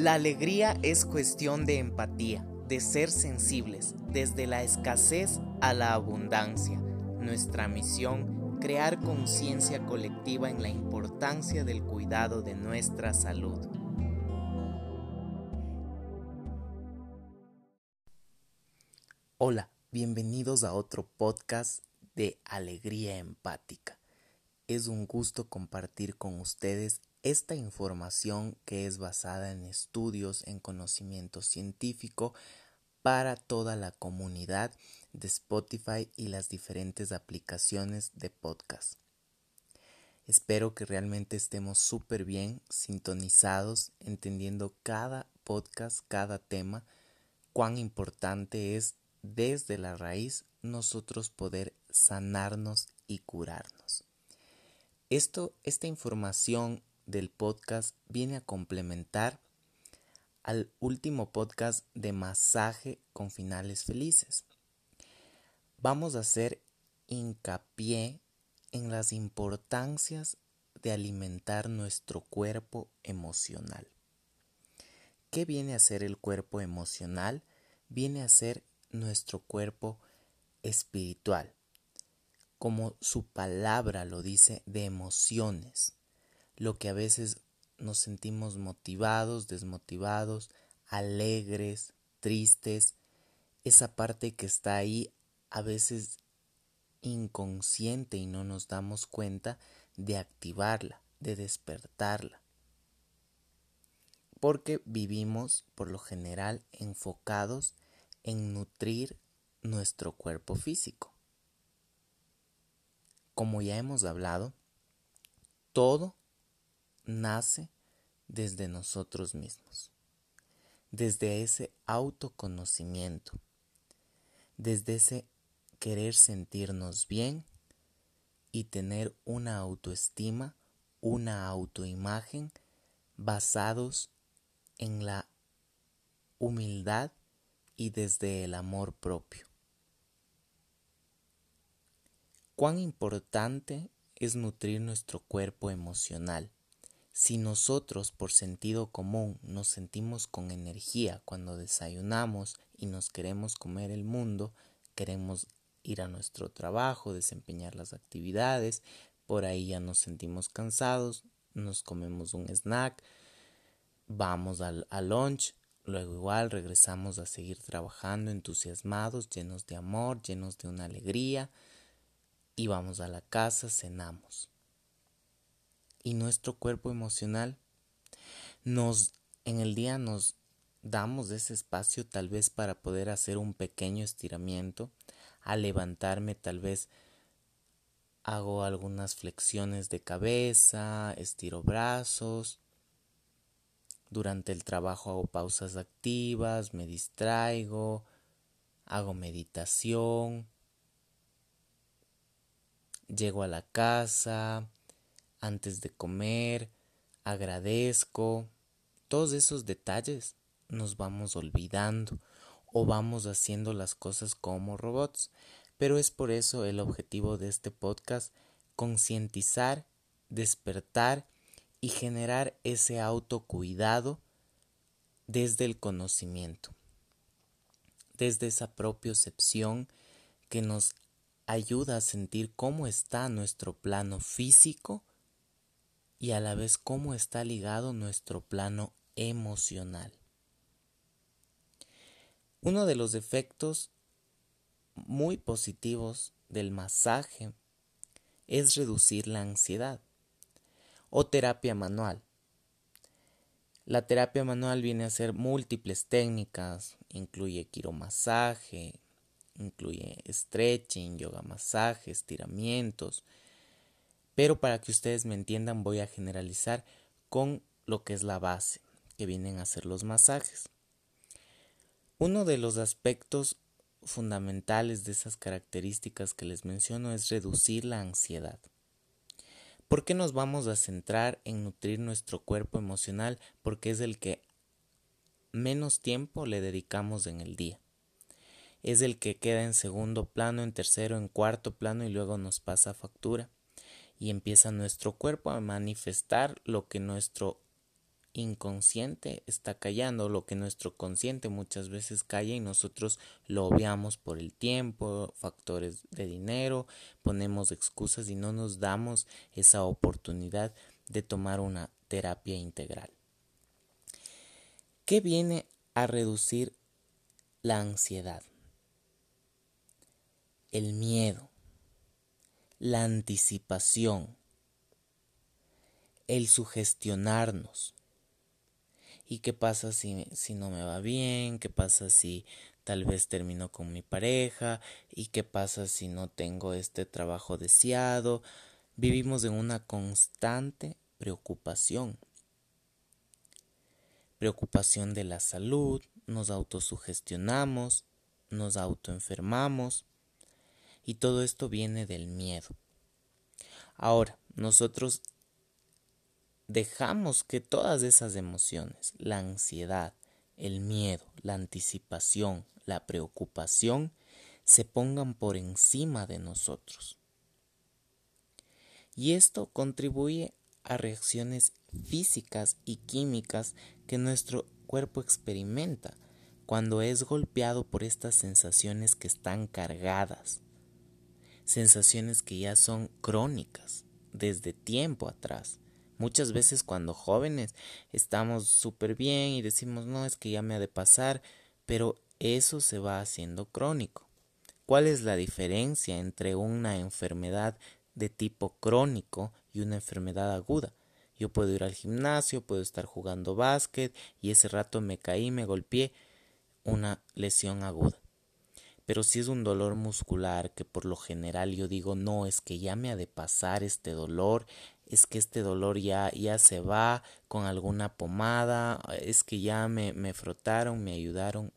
La alegría es cuestión de empatía, de ser sensibles, desde la escasez a la abundancia. Nuestra misión, crear conciencia colectiva en la importancia del cuidado de nuestra salud. Hola, bienvenidos a otro podcast de Alegría Empática. Es un gusto compartir con ustedes esta información que es basada en estudios, en conocimiento científico para toda la comunidad de Spotify y las diferentes aplicaciones de podcast. Espero que realmente estemos súper bien sintonizados, entendiendo cada podcast, cada tema, cuán importante es desde la raíz nosotros poder sanarnos y curarnos. Esto, esta información del podcast viene a complementar al último podcast de masaje con finales felices. Vamos a hacer hincapié en las importancias de alimentar nuestro cuerpo emocional. ¿Qué viene a ser el cuerpo emocional? Viene a ser nuestro cuerpo espiritual, como su palabra lo dice, de emociones lo que a veces nos sentimos motivados, desmotivados, alegres, tristes, esa parte que está ahí a veces inconsciente y no nos damos cuenta de activarla, de despertarla. Porque vivimos por lo general enfocados en nutrir nuestro cuerpo físico. Como ya hemos hablado, todo nace desde nosotros mismos, desde ese autoconocimiento, desde ese querer sentirnos bien y tener una autoestima, una autoimagen basados en la humildad y desde el amor propio. Cuán importante es nutrir nuestro cuerpo emocional si nosotros por sentido común nos sentimos con energía cuando desayunamos y nos queremos comer el mundo, queremos ir a nuestro trabajo, desempeñar las actividades, por ahí ya nos sentimos cansados, nos comemos un snack, vamos al, lunch, luego igual regresamos a seguir trabajando entusiasmados, llenos de amor, llenos de una alegría, y vamos a la casa, cenamos y nuestro cuerpo emocional nos en el día nos damos ese espacio tal vez para poder hacer un pequeño estiramiento al levantarme tal vez hago algunas flexiones de cabeza estiro brazos durante el trabajo hago pausas activas me distraigo hago meditación llego a la casa antes de comer, agradezco. Todos esos detalles nos vamos olvidando o vamos haciendo las cosas como robots. Pero es por eso el objetivo de este podcast, concientizar, despertar y generar ese autocuidado desde el conocimiento, desde esa propiocepción que nos ayuda a sentir cómo está nuestro plano físico y a la vez cómo está ligado nuestro plano emocional. Uno de los efectos muy positivos del masaje es reducir la ansiedad o terapia manual. La terapia manual viene a ser múltiples técnicas, incluye quiromasaje, incluye stretching, yoga masaje, estiramientos, pero para que ustedes me entiendan voy a generalizar con lo que es la base, que vienen a ser los masajes. Uno de los aspectos fundamentales de esas características que les menciono es reducir la ansiedad. ¿Por qué nos vamos a centrar en nutrir nuestro cuerpo emocional? Porque es el que menos tiempo le dedicamos en el día. Es el que queda en segundo plano, en tercero, en cuarto plano y luego nos pasa factura y empieza nuestro cuerpo a manifestar lo que nuestro inconsciente está callando, lo que nuestro consciente muchas veces calla y nosotros lo obviamos por el tiempo, factores de dinero, ponemos excusas y no nos damos esa oportunidad de tomar una terapia integral. ¿Qué viene a reducir la ansiedad? El miedo, la anticipación, el sugestionarnos. ¿Y qué pasa si, si no me va bien? ¿Qué pasa si tal vez termino con mi pareja? ¿Y qué pasa si no tengo este trabajo deseado? Vivimos en una constante preocupación. Preocupación de la salud, nos autosugestionamos, nos autoenfermamos y todo esto viene del miedo. Ahora, nosotros dejamos que todas esas emociones, la ansiedad, el miedo, la anticipación, la preocupación, se pongan por encima de nosotros. Y esto contribuye a reacciones físicas y químicas que nuestro cuerpo experimenta cuando es golpeado por estas sensaciones que están cargadas, sensaciones que ya son crónicas desde tiempo atrás Muchas veces cuando jóvenes estamos súper bien y decimos no es que ya me ha de pasar, pero eso se va haciendo crónico. ¿Cuál es la diferencia entre una enfermedad de tipo crónico y una enfermedad aguda? Yo puedo ir al gimnasio, puedo estar jugando básquet y ese rato me caí, me golpeé, una lesión aguda. Pero si es un dolor muscular que por lo general yo digo no, es que ya me ha de pasar este dolor, es que este dolor ya, ya se va con alguna pomada, es que ya me, me frotaron, me ayudaron,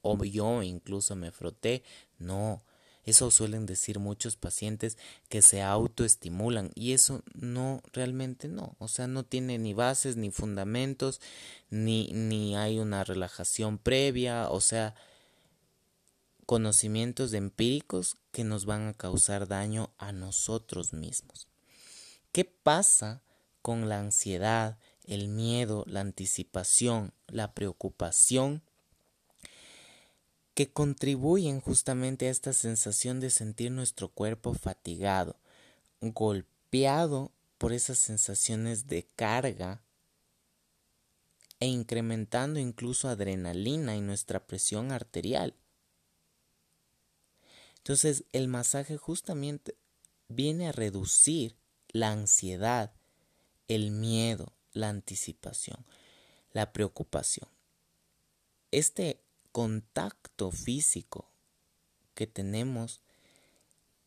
o yo incluso me froté. No, eso suelen decir muchos pacientes que se autoestimulan y eso no, realmente no. O sea, no tiene ni bases, ni fundamentos, ni, ni hay una relajación previa, o sea, conocimientos empíricos que nos van a causar daño a nosotros mismos. ¿Qué pasa con la ansiedad, el miedo, la anticipación, la preocupación? que contribuyen justamente a esta sensación de sentir nuestro cuerpo fatigado, golpeado por esas sensaciones de carga e incrementando incluso adrenalina y nuestra presión arterial. Entonces el masaje justamente viene a reducir la ansiedad, el miedo, la anticipación, la preocupación. Este contacto físico que tenemos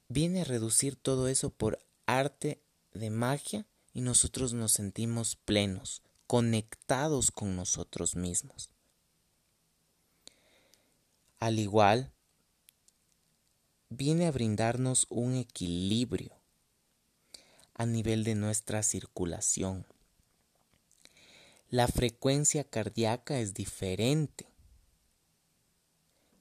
viene a reducir todo eso por arte de magia y nosotros nos sentimos plenos, conectados con nosotros mismos. Al igual, viene a brindarnos un equilibrio a nivel de nuestra circulación. La frecuencia cardíaca es diferente.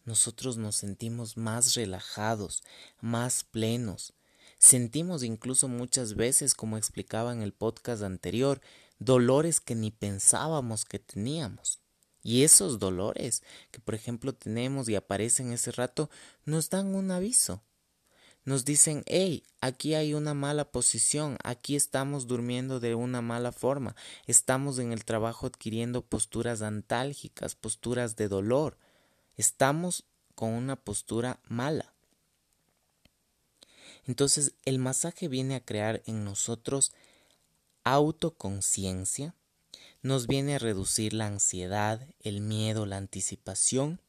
Nosotros nos sentimos más relajados, más plenos. Sentimos incluso muchas veces, como explicaba en el podcast anterior, dolores que ni pensábamos que teníamos. Y esos dolores que por ejemplo tenemos y aparecen ese rato nos dan un aviso nos dicen, hey, aquí hay una mala posición, aquí estamos durmiendo de una mala forma, estamos en el trabajo adquiriendo posturas antálgicas, posturas de dolor, estamos con una postura mala. Entonces el masaje viene a crear en nosotros autoconciencia, nos viene a reducir la ansiedad, el miedo, la anticipación,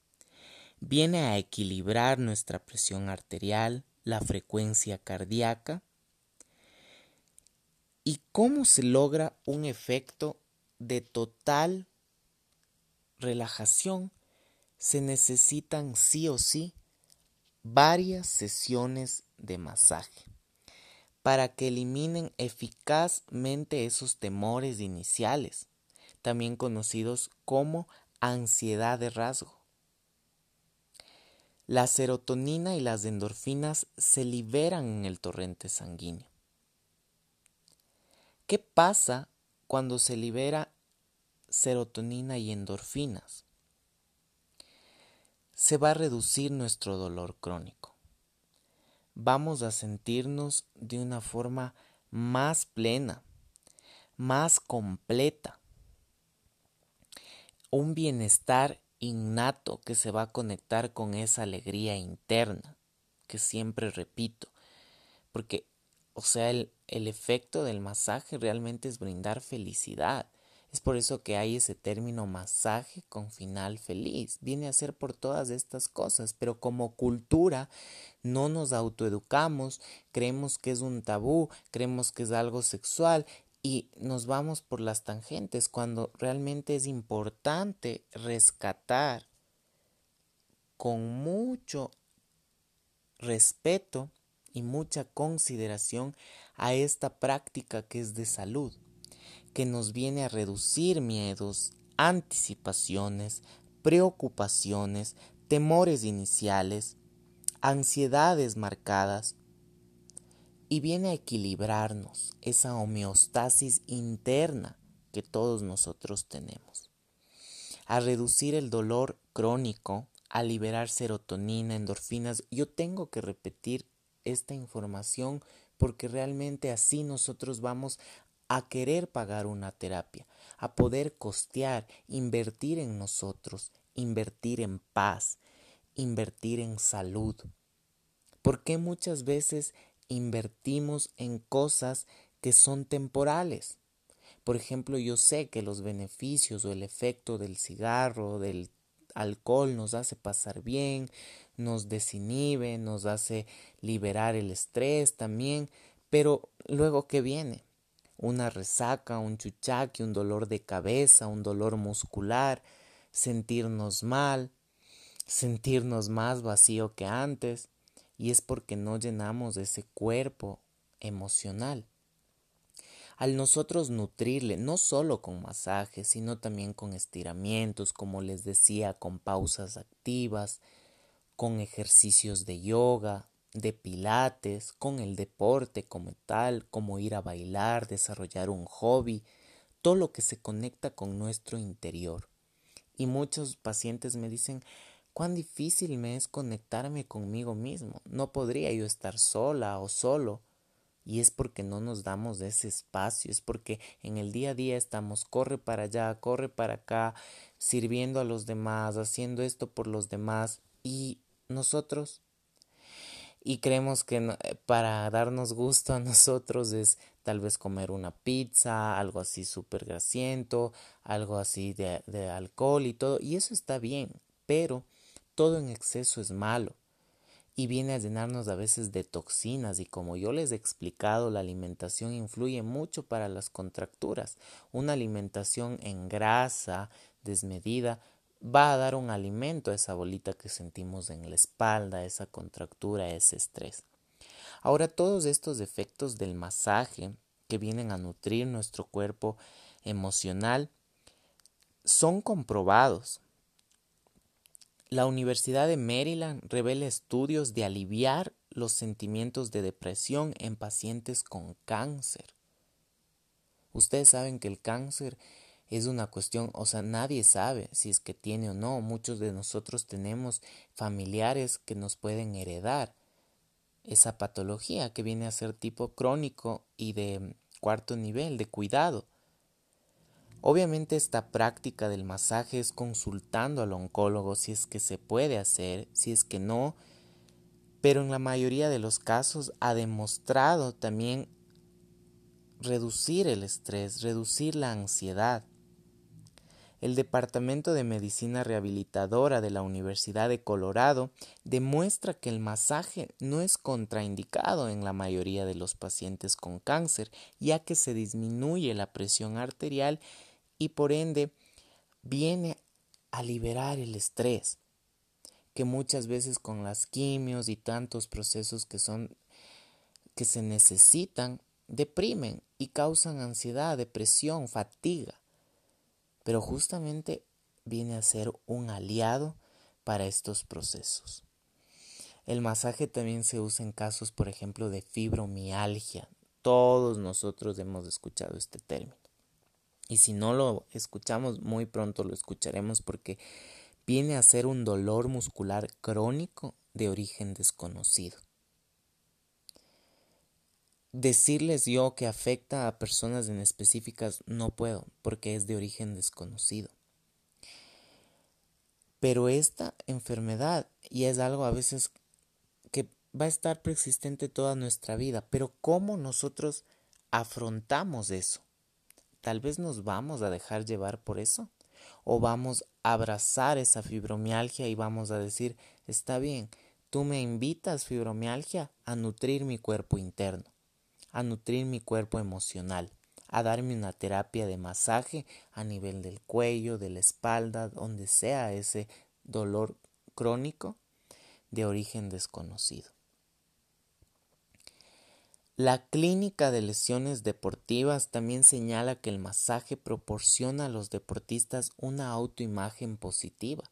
viene a equilibrar nuestra presión arterial, la frecuencia cardíaca y cómo se logra un efecto de total relajación. Se necesitan sí o sí varias sesiones de masaje para que eliminen eficazmente esos temores iniciales, también conocidos como ansiedad de rasgo. La serotonina y las endorfinas se liberan en el torrente sanguíneo. ¿Qué pasa cuando se libera serotonina y endorfinas, se va a reducir nuestro dolor crónico. Vamos a sentirnos de una forma más plena, más completa. Un bienestar innato que se va a conectar con esa alegría interna que siempre repito. Porque, o sea, el, el efecto del masaje realmente es brindar felicidad. Es por eso que hay ese término masaje con final feliz. Viene a ser por todas estas cosas, pero como cultura no nos autoeducamos, creemos que es un tabú, creemos que es algo sexual y nos vamos por las tangentes cuando realmente es importante rescatar con mucho respeto y mucha consideración a esta práctica que es de salud, que nos viene a reducir miedos, anticipaciones, preocupaciones, temores iniciales, ansiedades marcadas, y viene a equilibrarnos esa homeostasis interna que todos nosotros tenemos, a reducir el dolor crónico, a liberar serotonina, endorfinas. Yo tengo que repetir esta información porque realmente así nosotros vamos a querer pagar una terapia, a poder costear, invertir en nosotros, invertir en paz, invertir en salud. Porque muchas veces invertimos en cosas que son temporales. Por ejemplo, yo sé que los beneficios o el efecto del cigarro, del alcohol nos hace pasar bien, nos desinhibe, nos hace liberar el estrés también, pero luego ¿qué viene? Una resaca, un chuchaque, un dolor de cabeza, un dolor muscular, sentirnos mal, sentirnos más vacío que antes y es porque no llenamos ese cuerpo emocional. Al nosotros nutrirle, no solo con masajes, sino también con estiramientos, como les decía, con pausas activas, con ejercicios de yoga, de pilates, con el deporte como tal, como ir a bailar, desarrollar un hobby, todo lo que se conecta con nuestro interior. Y muchos pacientes me dicen, cuán difícil me es conectarme conmigo mismo. No podría yo estar sola o solo. Y es porque no nos damos ese espacio, es porque en el día a día estamos corre para allá, corre para acá, sirviendo a los demás, haciendo esto por los demás y nosotros. Y creemos que eh, para darnos gusto a nosotros es tal vez comer una pizza, algo así súper grasiento, algo así de, de alcohol y todo. Y eso está bien, pero todo en exceso es malo y viene a llenarnos a veces de toxinas y como yo les he explicado la alimentación influye mucho para las contracturas. Una alimentación en grasa desmedida va a dar un alimento a esa bolita que sentimos en la espalda, esa contractura, ese estrés. Ahora todos estos efectos del masaje que vienen a nutrir nuestro cuerpo emocional son comprobados la Universidad de Maryland revela estudios de aliviar los sentimientos de depresión en pacientes con cáncer. Ustedes saben que el cáncer es una cuestión, o sea, nadie sabe si es que tiene o no. Muchos de nosotros tenemos familiares que nos pueden heredar esa patología que viene a ser tipo crónico y de cuarto nivel de cuidado. Obviamente esta práctica del masaje es consultando al oncólogo si es que se puede hacer, si es que no, pero en la mayoría de los casos ha demostrado también reducir el estrés, reducir la ansiedad. El Departamento de Medicina Rehabilitadora de la Universidad de Colorado demuestra que el masaje no es contraindicado en la mayoría de los pacientes con cáncer, ya que se disminuye la presión arterial y por ende viene a liberar el estrés que muchas veces con las quimios y tantos procesos que son que se necesitan deprimen y causan ansiedad, depresión, fatiga. Pero justamente viene a ser un aliado para estos procesos. El masaje también se usa en casos, por ejemplo, de fibromialgia. Todos nosotros hemos escuchado este término. Y si no lo escuchamos, muy pronto lo escucharemos porque viene a ser un dolor muscular crónico de origen desconocido. Decirles yo que afecta a personas en específicas no puedo porque es de origen desconocido. Pero esta enfermedad, y es algo a veces que va a estar persistente toda nuestra vida, pero ¿cómo nosotros afrontamos eso? Tal vez nos vamos a dejar llevar por eso, o vamos a abrazar esa fibromialgia y vamos a decir, está bien, tú me invitas, fibromialgia, a nutrir mi cuerpo interno, a nutrir mi cuerpo emocional a darme una terapia de masaje a nivel del cuello, de la espalda, donde sea ese dolor crónico de origen desconocido. La clínica de lesiones deportivas también señala que el masaje proporciona a los deportistas una autoimagen positiva.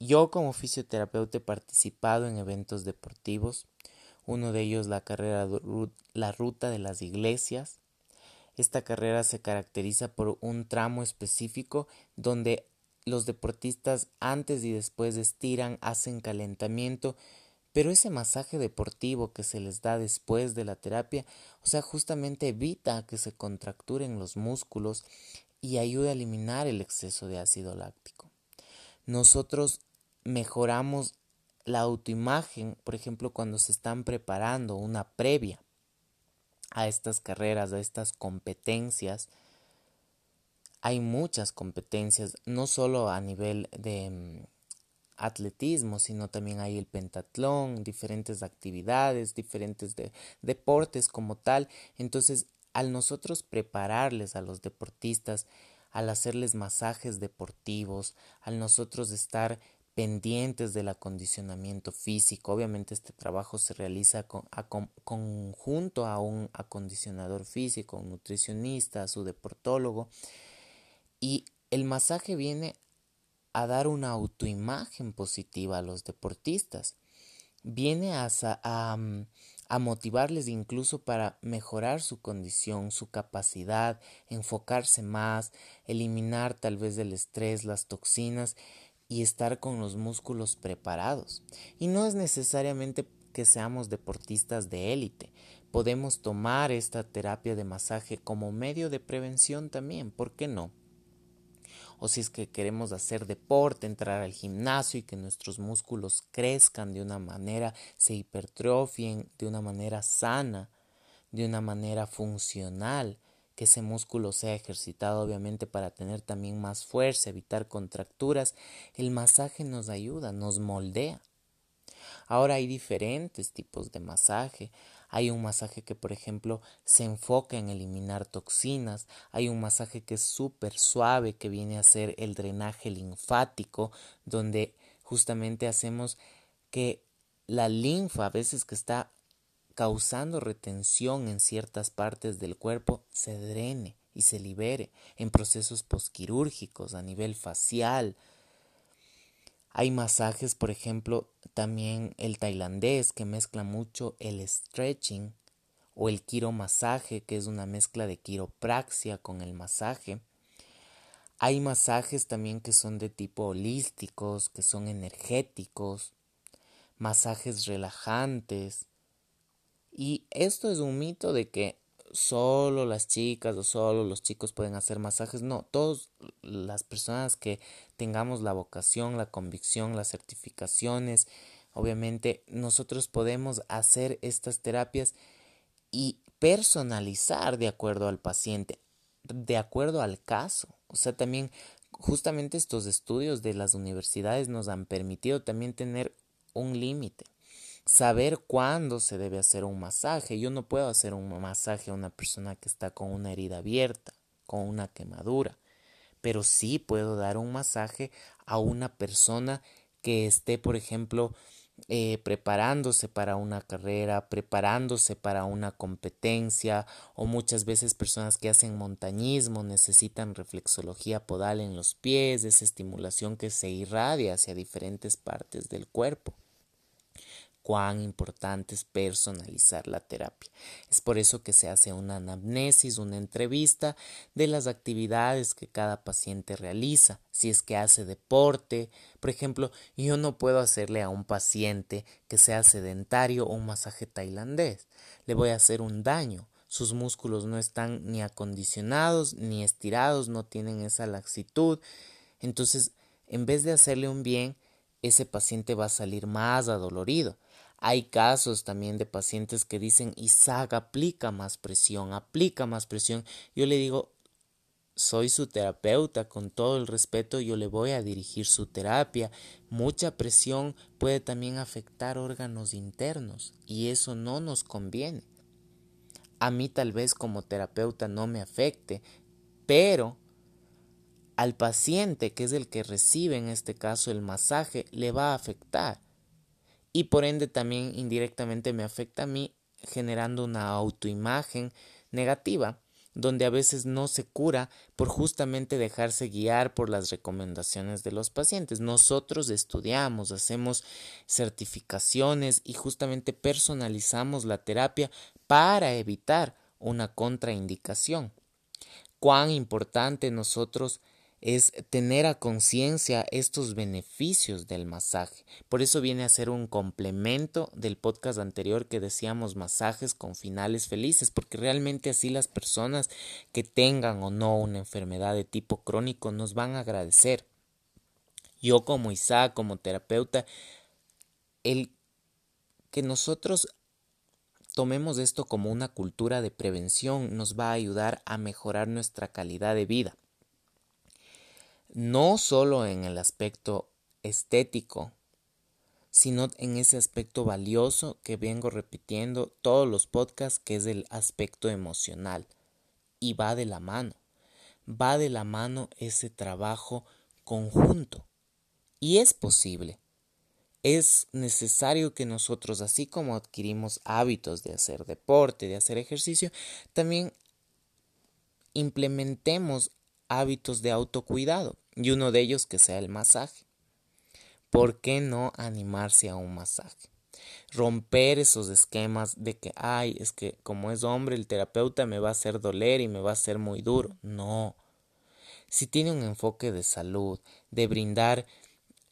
Yo como fisioterapeuta he participado en eventos deportivos, uno de ellos la carrera La Ruta de las Iglesias, esta carrera se caracteriza por un tramo específico donde los deportistas antes y después estiran, hacen calentamiento, pero ese masaje deportivo que se les da después de la terapia, o sea, justamente evita que se contracturen los músculos y ayuda a eliminar el exceso de ácido láctico. Nosotros mejoramos la autoimagen, por ejemplo, cuando se están preparando una previa a estas carreras, a estas competencias. Hay muchas competencias, no solo a nivel de mm, atletismo, sino también hay el pentatlón, diferentes actividades, diferentes deportes como tal. Entonces, al nosotros prepararles a los deportistas, al hacerles masajes deportivos, al nosotros estar pendientes del acondicionamiento físico. Obviamente este trabajo se realiza con, conjunto a un acondicionador físico, un nutricionista, a su deportólogo. Y el masaje viene a dar una autoimagen positiva a los deportistas. Viene a, a, a motivarles incluso para mejorar su condición, su capacidad, enfocarse más, eliminar tal vez el estrés, las toxinas y estar con los músculos preparados. Y no es necesariamente que seamos deportistas de élite. Podemos tomar esta terapia de masaje como medio de prevención también, ¿por qué no? O si es que queremos hacer deporte, entrar al gimnasio y que nuestros músculos crezcan de una manera, se hipertrofien de una manera sana, de una manera funcional, que ese músculo sea ejercitado obviamente para tener también más fuerza, evitar contracturas, el masaje nos ayuda, nos moldea. Ahora hay diferentes tipos de masaje. Hay un masaje que, por ejemplo, se enfoca en eliminar toxinas. Hay un masaje que es súper suave, que viene a ser el drenaje linfático, donde justamente hacemos que la linfa, a veces que está causando retención en ciertas partes del cuerpo, se drene y se libere en procesos posquirúrgicos a nivel facial. Hay masajes, por ejemplo, también el tailandés que mezcla mucho el stretching o el quiromasaje, que es una mezcla de quiropraxia con el masaje. Hay masajes también que son de tipo holísticos, que son energéticos, masajes relajantes, y esto es un mito de que solo las chicas o solo los chicos pueden hacer masajes. No, todas las personas que tengamos la vocación, la convicción, las certificaciones, obviamente nosotros podemos hacer estas terapias y personalizar de acuerdo al paciente, de acuerdo al caso. O sea, también justamente estos estudios de las universidades nos han permitido también tener un límite saber cuándo se debe hacer un masaje. Yo no puedo hacer un masaje a una persona que está con una herida abierta, con una quemadura, pero sí puedo dar un masaje a una persona que esté, por ejemplo, eh, preparándose para una carrera, preparándose para una competencia o muchas veces personas que hacen montañismo necesitan reflexología podal en los pies, esa estimulación que se irradia hacia diferentes partes del cuerpo. Cuán importante es personalizar la terapia. Es por eso que se hace una anamnesis, una entrevista de las actividades que cada paciente realiza. Si es que hace deporte, por ejemplo, yo no puedo hacerle a un paciente que sea sedentario un masaje tailandés. Le voy a hacer un daño. Sus músculos no están ni acondicionados ni estirados, no tienen esa laxitud. Entonces, en vez de hacerle un bien, ese paciente va a salir más adolorido. Hay casos también de pacientes que dicen, Isaac, aplica más presión, aplica más presión. Yo le digo, soy su terapeuta, con todo el respeto yo le voy a dirigir su terapia. Mucha presión puede también afectar órganos internos y eso no nos conviene. A mí tal vez como terapeuta no me afecte, pero al paciente, que es el que recibe en este caso el masaje, le va a afectar y por ende también indirectamente me afecta a mí generando una autoimagen negativa donde a veces no se cura por justamente dejarse guiar por las recomendaciones de los pacientes. Nosotros estudiamos, hacemos certificaciones y justamente personalizamos la terapia para evitar una contraindicación. Cuán importante nosotros es tener a conciencia estos beneficios del masaje. Por eso viene a ser un complemento del podcast anterior que decíamos masajes con finales felices, porque realmente así las personas que tengan o no una enfermedad de tipo crónico nos van a agradecer. Yo como Isaac, como terapeuta, el que nosotros tomemos esto como una cultura de prevención nos va a ayudar a mejorar nuestra calidad de vida no solo en el aspecto estético, sino en ese aspecto valioso que vengo repitiendo todos los podcasts, que es el aspecto emocional. Y va de la mano, va de la mano ese trabajo conjunto. Y es posible. Es necesario que nosotros, así como adquirimos hábitos de hacer deporte, de hacer ejercicio, también implementemos hábitos de autocuidado y uno de ellos que sea el masaje. ¿Por qué no animarse a un masaje? Romper esos esquemas de que, ay, es que como es hombre el terapeuta me va a hacer doler y me va a hacer muy duro. No. Si tiene un enfoque de salud, de brindar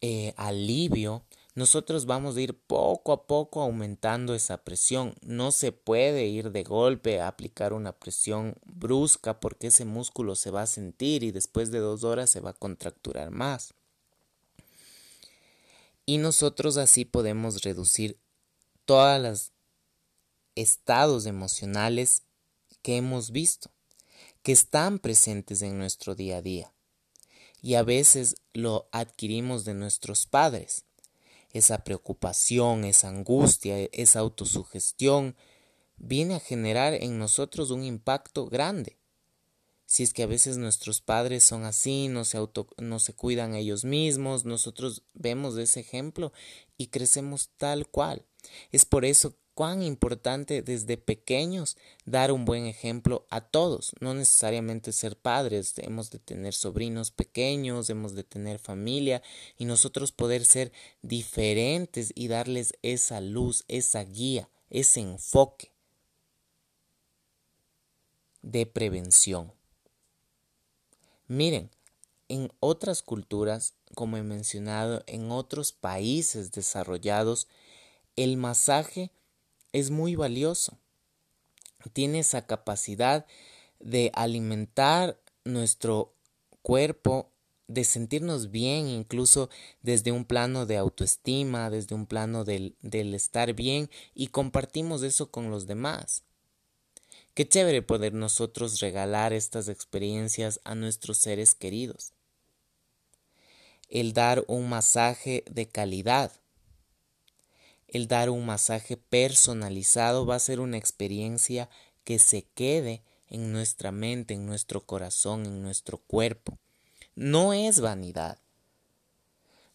eh, alivio, nosotros vamos a ir poco a poco aumentando esa presión. No se puede ir de golpe a aplicar una presión brusca porque ese músculo se va a sentir y después de dos horas se va a contracturar más. Y nosotros así podemos reducir todos los estados emocionales que hemos visto, que están presentes en nuestro día a día. Y a veces lo adquirimos de nuestros padres esa preocupación, esa angustia, esa autosugestión, viene a generar en nosotros un impacto grande. Si es que a veces nuestros padres son así, no se, auto, no se cuidan ellos mismos, nosotros vemos ese ejemplo y crecemos tal cual. Es por eso cuán importante desde pequeños dar un buen ejemplo a todos, no necesariamente ser padres, hemos de tener sobrinos pequeños, hemos de tener familia y nosotros poder ser diferentes y darles esa luz, esa guía, ese enfoque de prevención. Miren, en otras culturas, como he mencionado, en otros países desarrollados, el masaje es muy valioso. Tiene esa capacidad de alimentar nuestro cuerpo, de sentirnos bien, incluso desde un plano de autoestima, desde un plano del, del estar bien, y compartimos eso con los demás. Qué chévere poder nosotros regalar estas experiencias a nuestros seres queridos. El dar un masaje de calidad el dar un masaje personalizado va a ser una experiencia que se quede en nuestra mente, en nuestro corazón, en nuestro cuerpo. No es vanidad.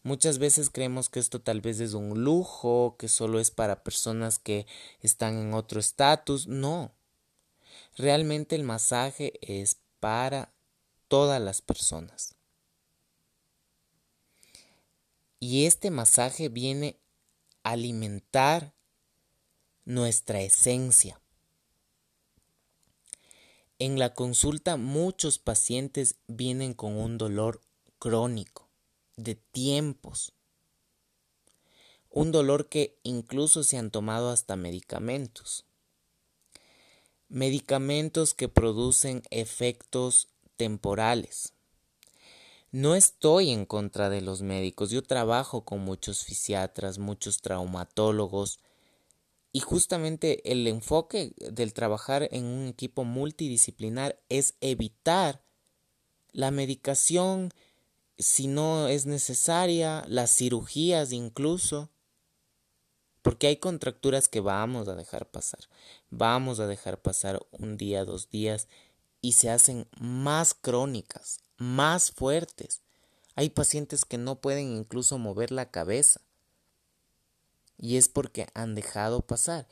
Muchas veces creemos que esto tal vez es un lujo, que solo es para personas que están en otro estatus. No. Realmente el masaje es para todas las personas. Y este masaje viene alimentar nuestra esencia. En la consulta muchos pacientes vienen con un dolor crónico, de tiempos, un dolor que incluso se han tomado hasta medicamentos. Medicamentos que producen efectos temporales. No estoy en contra de los médicos, yo trabajo con muchos fisiatras, muchos traumatólogos, y justamente el enfoque del trabajar en un equipo multidisciplinar es evitar la medicación si no es necesaria, las cirugías incluso, porque hay contracturas que vamos a dejar pasar, vamos a dejar pasar un día, dos días y se hacen más crónicas, más fuertes. Hay pacientes que no pueden incluso mover la cabeza y es porque han dejado pasar.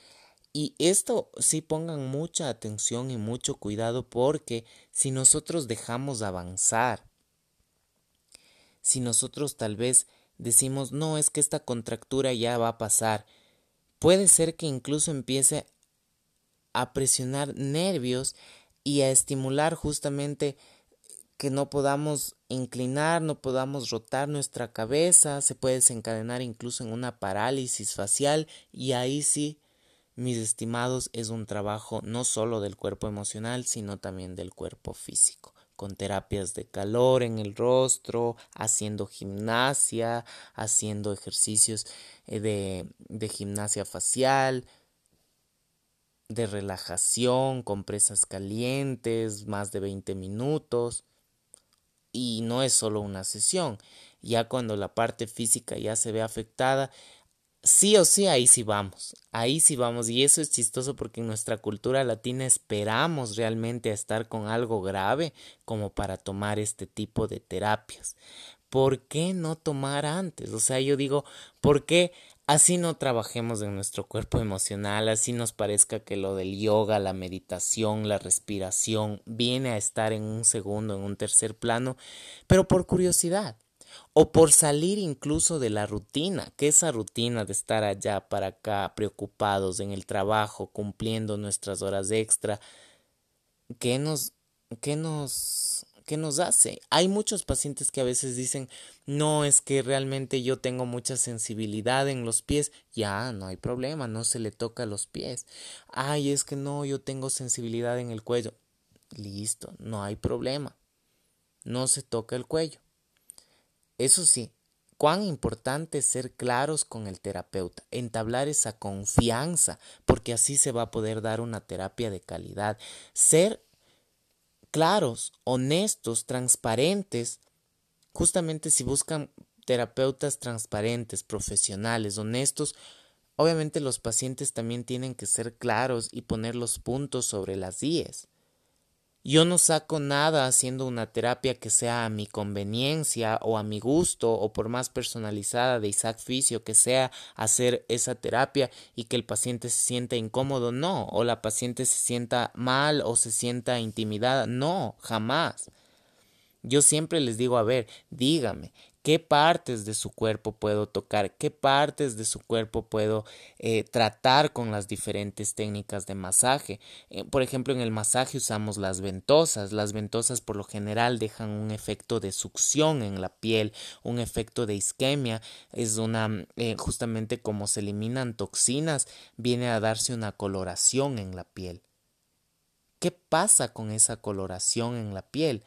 Y esto sí pongan mucha atención y mucho cuidado porque si nosotros dejamos avanzar, si nosotros tal vez decimos, no, es que esta contractura ya va a pasar, puede ser que incluso empiece a presionar nervios y a estimular justamente que no podamos inclinar, no podamos rotar nuestra cabeza, se puede desencadenar incluso en una parálisis facial y ahí sí, mis estimados, es un trabajo no solo del cuerpo emocional, sino también del cuerpo físico con terapias de calor en el rostro, haciendo gimnasia, haciendo ejercicios eh, de, de gimnasia facial, de relajación, compresas calientes, más de 20 minutos. Y no es solo una sesión, ya cuando la parte física ya se ve afectada, sí o sí ahí sí vamos, ahí sí vamos y eso es chistoso porque en nuestra cultura latina esperamos realmente a estar con algo grave como para tomar este tipo de terapias. ¿Por qué no tomar antes? O sea, yo digo, ¿por qué así no trabajemos en nuestro cuerpo emocional, así nos parezca que lo del yoga, la meditación, la respiración viene a estar en un segundo, en un tercer plano, pero por curiosidad? o por salir incluso de la rutina, que esa rutina de estar allá para acá, preocupados en el trabajo, cumpliendo nuestras horas extra, ¿qué nos, qué nos, qué nos hace? Hay muchos pacientes que a veces dicen, no, es que realmente yo tengo mucha sensibilidad en los pies, ya, no hay problema, no se le toca los pies. Ay, es que no, yo tengo sensibilidad en el cuello. Listo, no hay problema. No se toca el cuello. Eso sí, cuán importante es ser claros con el terapeuta, entablar esa confianza, porque así se va a poder dar una terapia de calidad. Ser claros, honestos, transparentes, justamente si buscan terapeutas transparentes, profesionales, honestos, obviamente los pacientes también tienen que ser claros y poner los puntos sobre las IES. Yo no saco nada haciendo una terapia que sea a mi conveniencia o a mi gusto o por más personalizada de Isaac Fisio que sea hacer esa terapia y que el paciente se sienta incómodo, no, o la paciente se sienta mal o se sienta intimidada, no, jamás. Yo siempre les digo, a ver, dígame, qué partes de su cuerpo puedo tocar, qué partes de su cuerpo puedo eh, tratar con las diferentes técnicas de masaje. Eh, por ejemplo, en el masaje usamos las ventosas. Las ventosas por lo general dejan un efecto de succión en la piel, un efecto de isquemia. Es una, eh, justamente como se eliminan toxinas, viene a darse una coloración en la piel. ¿Qué pasa con esa coloración en la piel?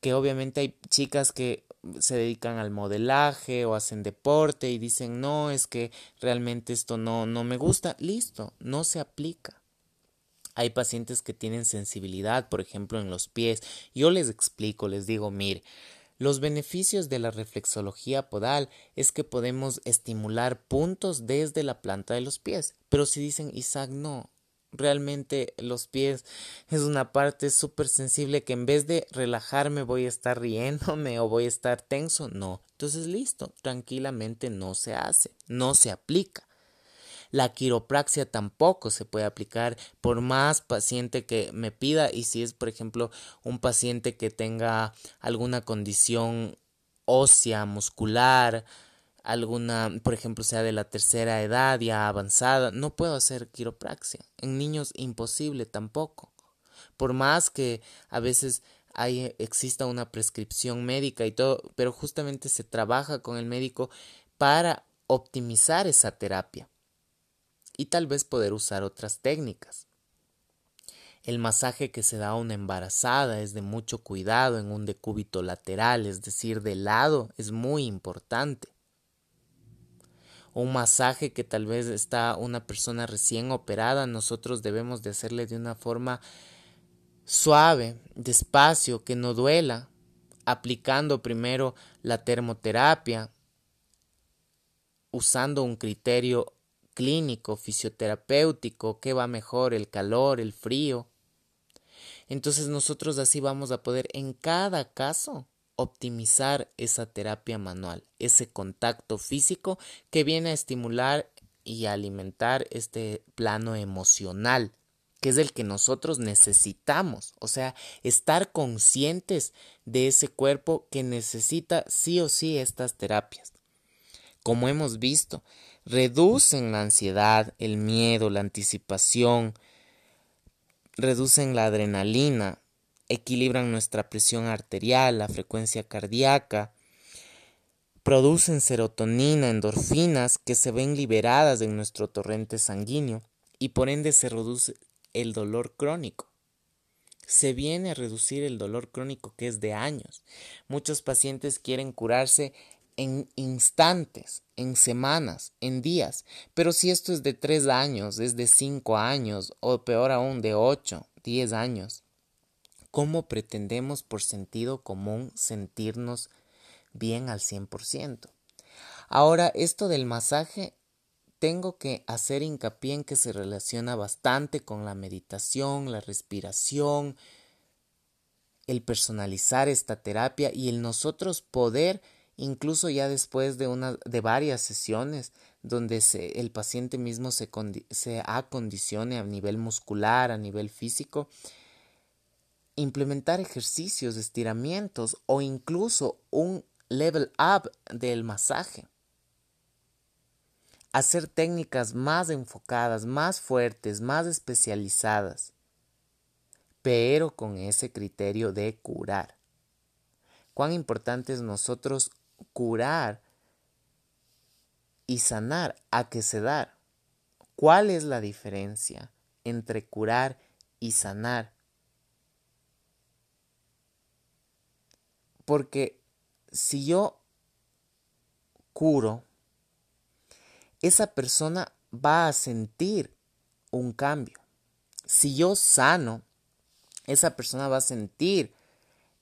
que obviamente hay chicas que se dedican al modelaje o hacen deporte y dicen no, es que realmente esto no, no me gusta, listo, no se aplica. Hay pacientes que tienen sensibilidad, por ejemplo, en los pies. Yo les explico, les digo, mire, los beneficios de la reflexología podal es que podemos estimular puntos desde la planta de los pies. Pero si dicen, Isaac, no, realmente los pies es una parte súper sensible que en vez de relajarme voy a estar riéndome o voy a estar tenso, no. Entonces listo, tranquilamente no se hace, no se aplica. La quiropraxia tampoco se puede aplicar por más paciente que me pida y si es por ejemplo un paciente que tenga alguna condición ósea, muscular, alguna, por ejemplo, sea de la tercera edad ya avanzada, no puedo hacer quiropraxia. En niños imposible tampoco. Por más que a veces hay, exista una prescripción médica y todo, pero justamente se trabaja con el médico para optimizar esa terapia y tal vez poder usar otras técnicas. El masaje que se da a una embarazada es de mucho cuidado en un decúbito lateral, es decir, de lado, es muy importante. Un masaje que tal vez está una persona recién operada, nosotros debemos de hacerle de una forma suave, despacio, que no duela, aplicando primero la termoterapia, usando un criterio clínico, fisioterapéutico, qué va mejor, el calor, el frío, entonces nosotros así vamos a poder en cada caso optimizar esa terapia manual, ese contacto físico que viene a estimular y alimentar este plano emocional, que es el que nosotros necesitamos, o sea, estar conscientes de ese cuerpo que necesita sí o sí estas terapias. Como hemos visto, reducen la ansiedad, el miedo, la anticipación, reducen la adrenalina, equilibran nuestra presión arterial, la frecuencia cardíaca, producen serotonina, endorfinas que se ven liberadas en nuestro torrente sanguíneo y por ende se reduce el dolor crónico. Se viene a reducir el dolor crónico que es de años. Muchos pacientes quieren curarse en instantes, en semanas, en días. Pero si esto es de tres años, es de cinco años, o peor aún, de ocho, diez años, ¿cómo pretendemos por sentido común sentirnos bien al 100%? Ahora, esto del masaje, tengo que hacer hincapié en que se relaciona bastante con la meditación, la respiración, el personalizar esta terapia y el nosotros poder incluso ya después de, una, de varias sesiones donde el paciente mismo se, se acondicione a nivel muscular, a nivel físico, implementar ejercicios, estiramientos o incluso un level up del masaje. Hacer técnicas más enfocadas, más fuertes, más especializadas, pero con ese criterio de curar. Cuán importante es nosotros curar y sanar a que se dar. ¿Cuál es la diferencia entre curar y sanar? Porque si yo curo, esa persona va a sentir un cambio. Si yo sano, esa persona va a sentir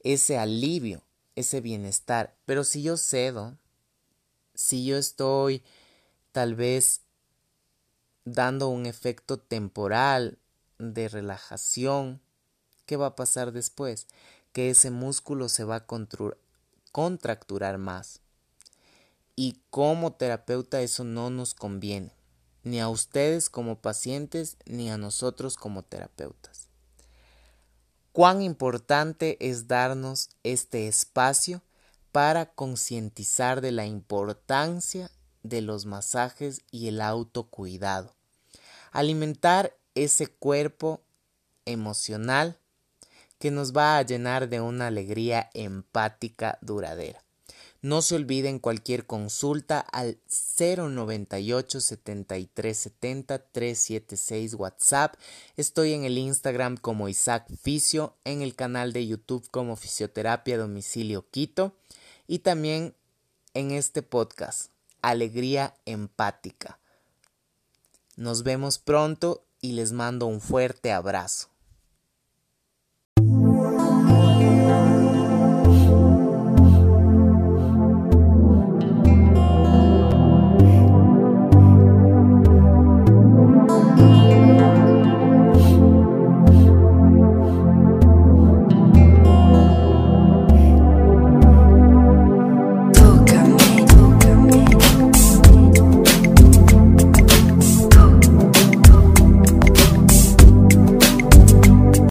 ese alivio ese bienestar. Pero si yo cedo, si yo estoy tal vez dando un efecto temporal de relajación, ¿qué va a pasar después? Que ese músculo se va a contracturar más. Y como terapeuta eso no nos conviene, ni a ustedes como pacientes, ni a nosotros como terapeutas cuán importante es darnos este espacio para concientizar de la importancia de los masajes y el autocuidado. Alimentar ese cuerpo emocional que nos va a llenar de una alegría empática duradera. No se olviden cualquier consulta al 098 73 70 376 WhatsApp. Estoy en el Instagram como Isaac Fisio, en el canal de YouTube como Fisioterapia Domicilio Quito y también en este podcast, Alegría Empática. Nos vemos pronto y les mando un fuerte abrazo.